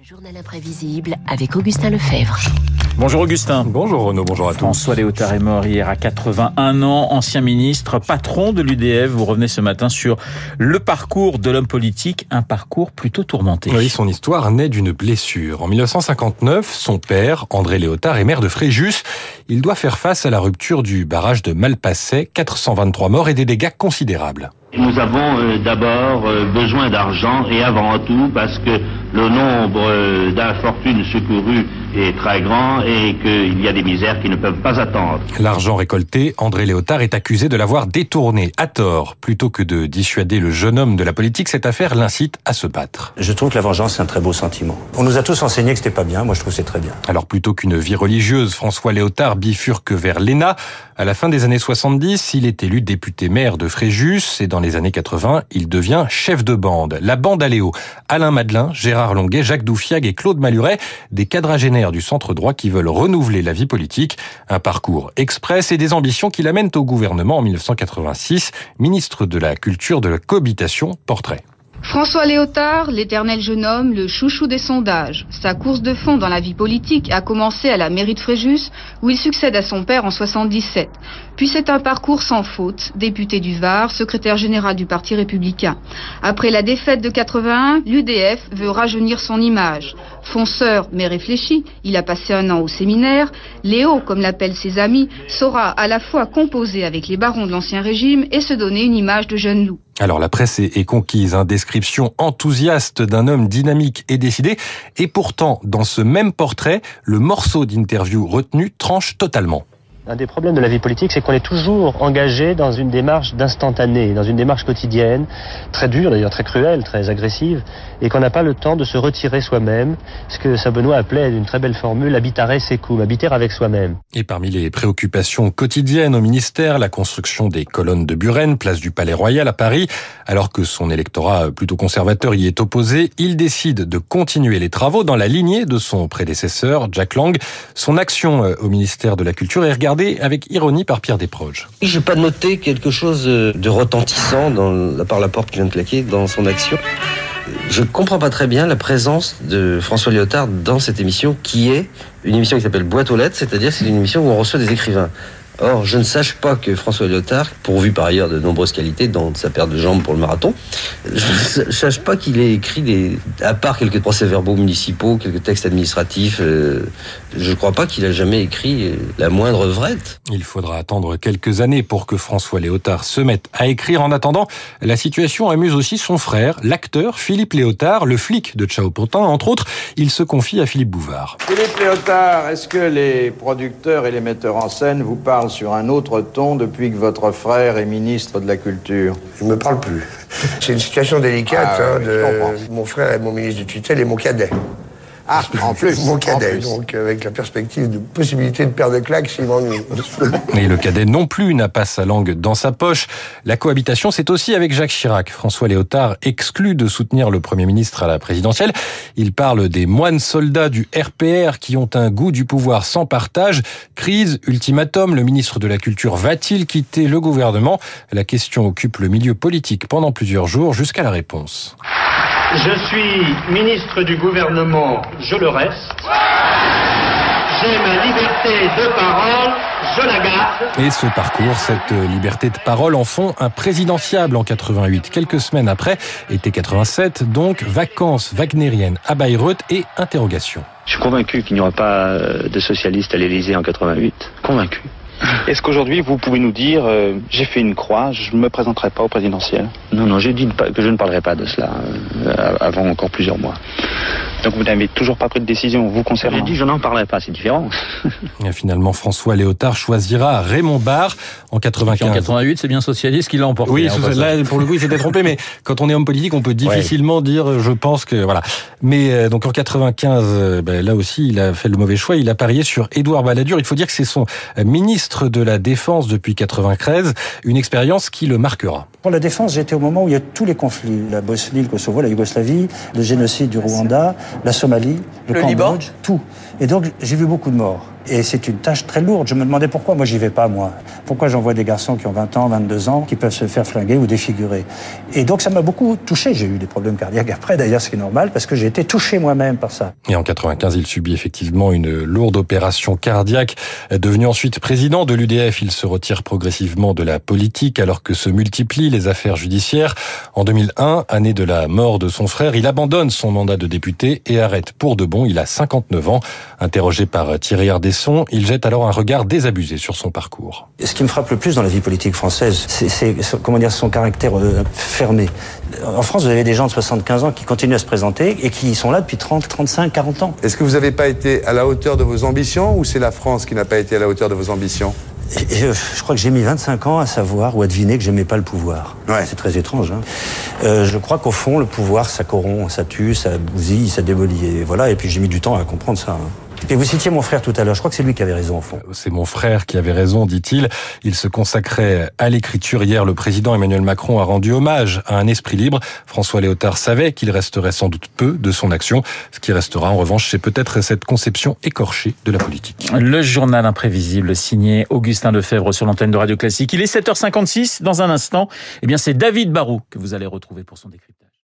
Le journal imprévisible avec Augustin Lefebvre. Bonjour Augustin. Bonjour Renaud, bonjour à tous. François Léotard est mort hier à 81 ans, ancien ministre, patron de l'UDF. Vous revenez ce matin sur le parcours de l'homme politique, un parcours plutôt tourmenté. Oui, son histoire naît d'une blessure. En 1959, son père, André Léotard, est maire de Fréjus. Il doit faire face à la rupture du barrage de Malpasset, 423 morts et des dégâts considérables. Nous avons euh, d'abord euh, besoin d'argent et avant tout parce que le nombre euh, d'infortunes secourues est très grand et qu'il y a des misères qui ne peuvent pas attendre. L'argent récolté, André Léotard est accusé de l'avoir détourné à tort. Plutôt que de dissuader le jeune homme de la politique, cette affaire l'incite à se battre. Je trouve que la vengeance c'est un très beau sentiment. On nous a tous enseigné que c'était pas bien, moi je trouve que c'est très bien. Alors plutôt qu'une vie religieuse, François Léotard bifurque vers l'ENA. À la fin des années 70, il est élu député maire de Fréjus et dans les années 80, il devient chef de bande. La bande Aléo. Alain Madelin, Gérard Longuet, Jacques Doufiag et Claude Maluret, des quadragénaires du centre droit qui veulent renouveler la vie politique. Un parcours express et des ambitions qui l'amènent au gouvernement en 1986, ministre de la Culture de la Cohabitation, portrait. François Léotard, l'éternel jeune homme, le chouchou des sondages. Sa course de fond dans la vie politique a commencé à la mairie de Fréjus, où il succède à son père en 77. Puis c'est un parcours sans faute, député du Var, secrétaire général du Parti républicain. Après la défaite de 81, l'UDF veut rajeunir son image. Fonceur mais réfléchi, il a passé un an au séminaire. Léo, comme l'appellent ses amis, saura à la fois composer avec les barons de l'Ancien Régime et se donner une image de jeune loup. Alors la presse est conquise, hein, description enthousiaste d'un homme dynamique et décidé, et pourtant dans ce même portrait, le morceau d'interview retenu tranche totalement. Un des problèmes de la vie politique, c'est qu'on est toujours engagé dans une démarche d'instantané, dans une démarche quotidienne, très dure d'ailleurs, très cruelle, très agressive, et qu'on n'a pas le temps de se retirer soi-même, ce que Saint Benoît appelait d'une très belle formule, habitare secum, habiter avec soi-même. Et parmi les préoccupations quotidiennes au ministère, la construction des colonnes de Buren, place du Palais Royal à Paris, alors que son électorat plutôt conservateur y est opposé, il décide de continuer les travaux dans la lignée de son prédécesseur, Jack Lang. Son action euh, au ministère de la Culture est regardée avec ironie par Pierre Desproges. Je n'ai pas noté quelque chose de retentissant dans, par la porte qui vient de claquer dans son action. Je comprends pas très bien la présence de François Lyotard dans cette émission qui est une émission qui s'appelle Boîte aux lettres, c'est-à-dire c'est une émission où on reçoit des écrivains. Or, je ne sache pas que François Lyotard, pourvu par ailleurs de nombreuses qualités, dont sa paire de jambes pour le marathon, je ne sache pas qu'il ait écrit des, à part quelques procès-verbaux municipaux, quelques textes administratifs, euh, je ne crois pas qu'il a jamais écrit la moindre vrette. Il faudra attendre quelques années pour que François Léotard se mette à écrire. En attendant, la situation amuse aussi son frère, l'acteur Philippe Léotard, le flic de Chao Pontin, entre autres. Il se confie à Philippe Bouvard. Philippe Léotard, est-ce que les producteurs et les metteurs en scène vous parlent sur un autre ton depuis que votre frère est ministre de la Culture Il ne me parle plus. C'est une situation délicate. Ah, hein, de... Mon frère est mon ministre de tutelle et mon cadet. Ah, en plus. Mon cadet, plus. donc avec la perspective de possibilité de perdre de claques s'il m'ennuie. Et le cadet non plus n'a pas sa langue dans sa poche. La cohabitation, c'est aussi avec Jacques Chirac. François Léotard exclut de soutenir le Premier ministre à la présidentielle. Il parle des moines soldats du RPR qui ont un goût du pouvoir sans partage. Crise, ultimatum, le ministre de la Culture va-t-il quitter le gouvernement? La question occupe le milieu politique pendant plusieurs jours jusqu'à la réponse. Je suis ministre du gouvernement, je le reste. J'ai ma liberté de parole, je la garde. Et ce parcours, cette liberté de parole en font un présidentiable en 88. Quelques semaines après, été 87, donc vacances wagnériennes à Bayreuth et interrogation. Je suis convaincu qu'il n'y aura pas de socialistes à l'Élysée en 88. Convaincu. Est-ce qu'aujourd'hui, vous pouvez nous dire, euh, j'ai fait une croix, je ne me présenterai pas au présidentiel? Non, non, j'ai dit que je ne parlerai pas de cela euh, avant encore plusieurs mois. Donc vous n'avez toujours pas pris de décision, vous concernant J'ai dit je n'en parlerai pas, c'est différent. Et finalement, François Léotard choisira Raymond Barre en 95. En 88, c'est bien socialiste qui l'a emporté. Oui, hein, là, pour le coup, il s'était trompé, mais quand on est homme politique, on peut difficilement dire, je pense que, voilà. Mais euh, donc en 95, euh, ben, là aussi, il a fait le mauvais choix. Il a parié sur Édouard Balladur. Il faut dire que c'est son euh, ministre de la Défense depuis 93, une expérience qui le marquera. Pour la défense, j'étais au moment où il y a tous les conflits. La Bosnie, le Kosovo, la Yougoslavie, le génocide du Rwanda, la Somalie, le, Le Cambodge, Liban tout. Et donc, j'ai vu beaucoup de morts. Et c'est une tâche très lourde. Je me demandais pourquoi moi j'y vais pas, moi. Pourquoi j'envoie des garçons qui ont 20 ans, 22 ans, qui peuvent se faire flinguer ou défigurer. Et donc ça m'a beaucoup touché. J'ai eu des problèmes cardiaques après, d'ailleurs, ce qui est normal, parce que j'ai été touché moi-même par ça. Et en 95, il subit effectivement une lourde opération cardiaque. Devenu ensuite président de l'UDF, il se retire progressivement de la politique alors que se multiplient les affaires judiciaires. En 2001, année de la mort de son frère, il abandonne son mandat de député et arrête pour de bon. Il a 59 ans. Interrogé par Thierry Ardesson, il jette alors un regard désabusé sur son parcours. Ce qui me frappe le plus dans la vie politique française, c'est comment dire son caractère euh, fermé. En France, vous avez des gens de 75 ans qui continuent à se présenter et qui sont là depuis 30, 35, 40 ans. Est-ce que vous n'avez pas été à la hauteur de vos ambitions ou c'est la France qui n'a pas été à la hauteur de vos ambitions? Et, euh, je crois que j'ai mis 25 ans à savoir ou à deviner que j'aimais pas le pouvoir. Ouais. C'est très étrange. Hein. Euh, je crois qu'au fond, le pouvoir, ça corrompt, ça tue, ça bousille, ça démolit. Et voilà. Et puis j'ai mis du temps à comprendre ça. Hein. Et vous citiez mon frère tout à l'heure, je crois que c'est lui qui avait raison au fond. C'est mon frère qui avait raison, dit-il. Il se consacrait à l'écriture. Hier, le président Emmanuel Macron a rendu hommage à un esprit libre. François Léotard savait qu'il resterait sans doute peu de son action. Ce qui restera en revanche, c'est peut-être cette conception écorchée de la politique. Le journal imprévisible signé Augustin Lefebvre sur l'antenne de Radio Classique. Il est 7h56. Dans un instant, eh bien, c'est David Barou que vous allez retrouver pour son décryptage.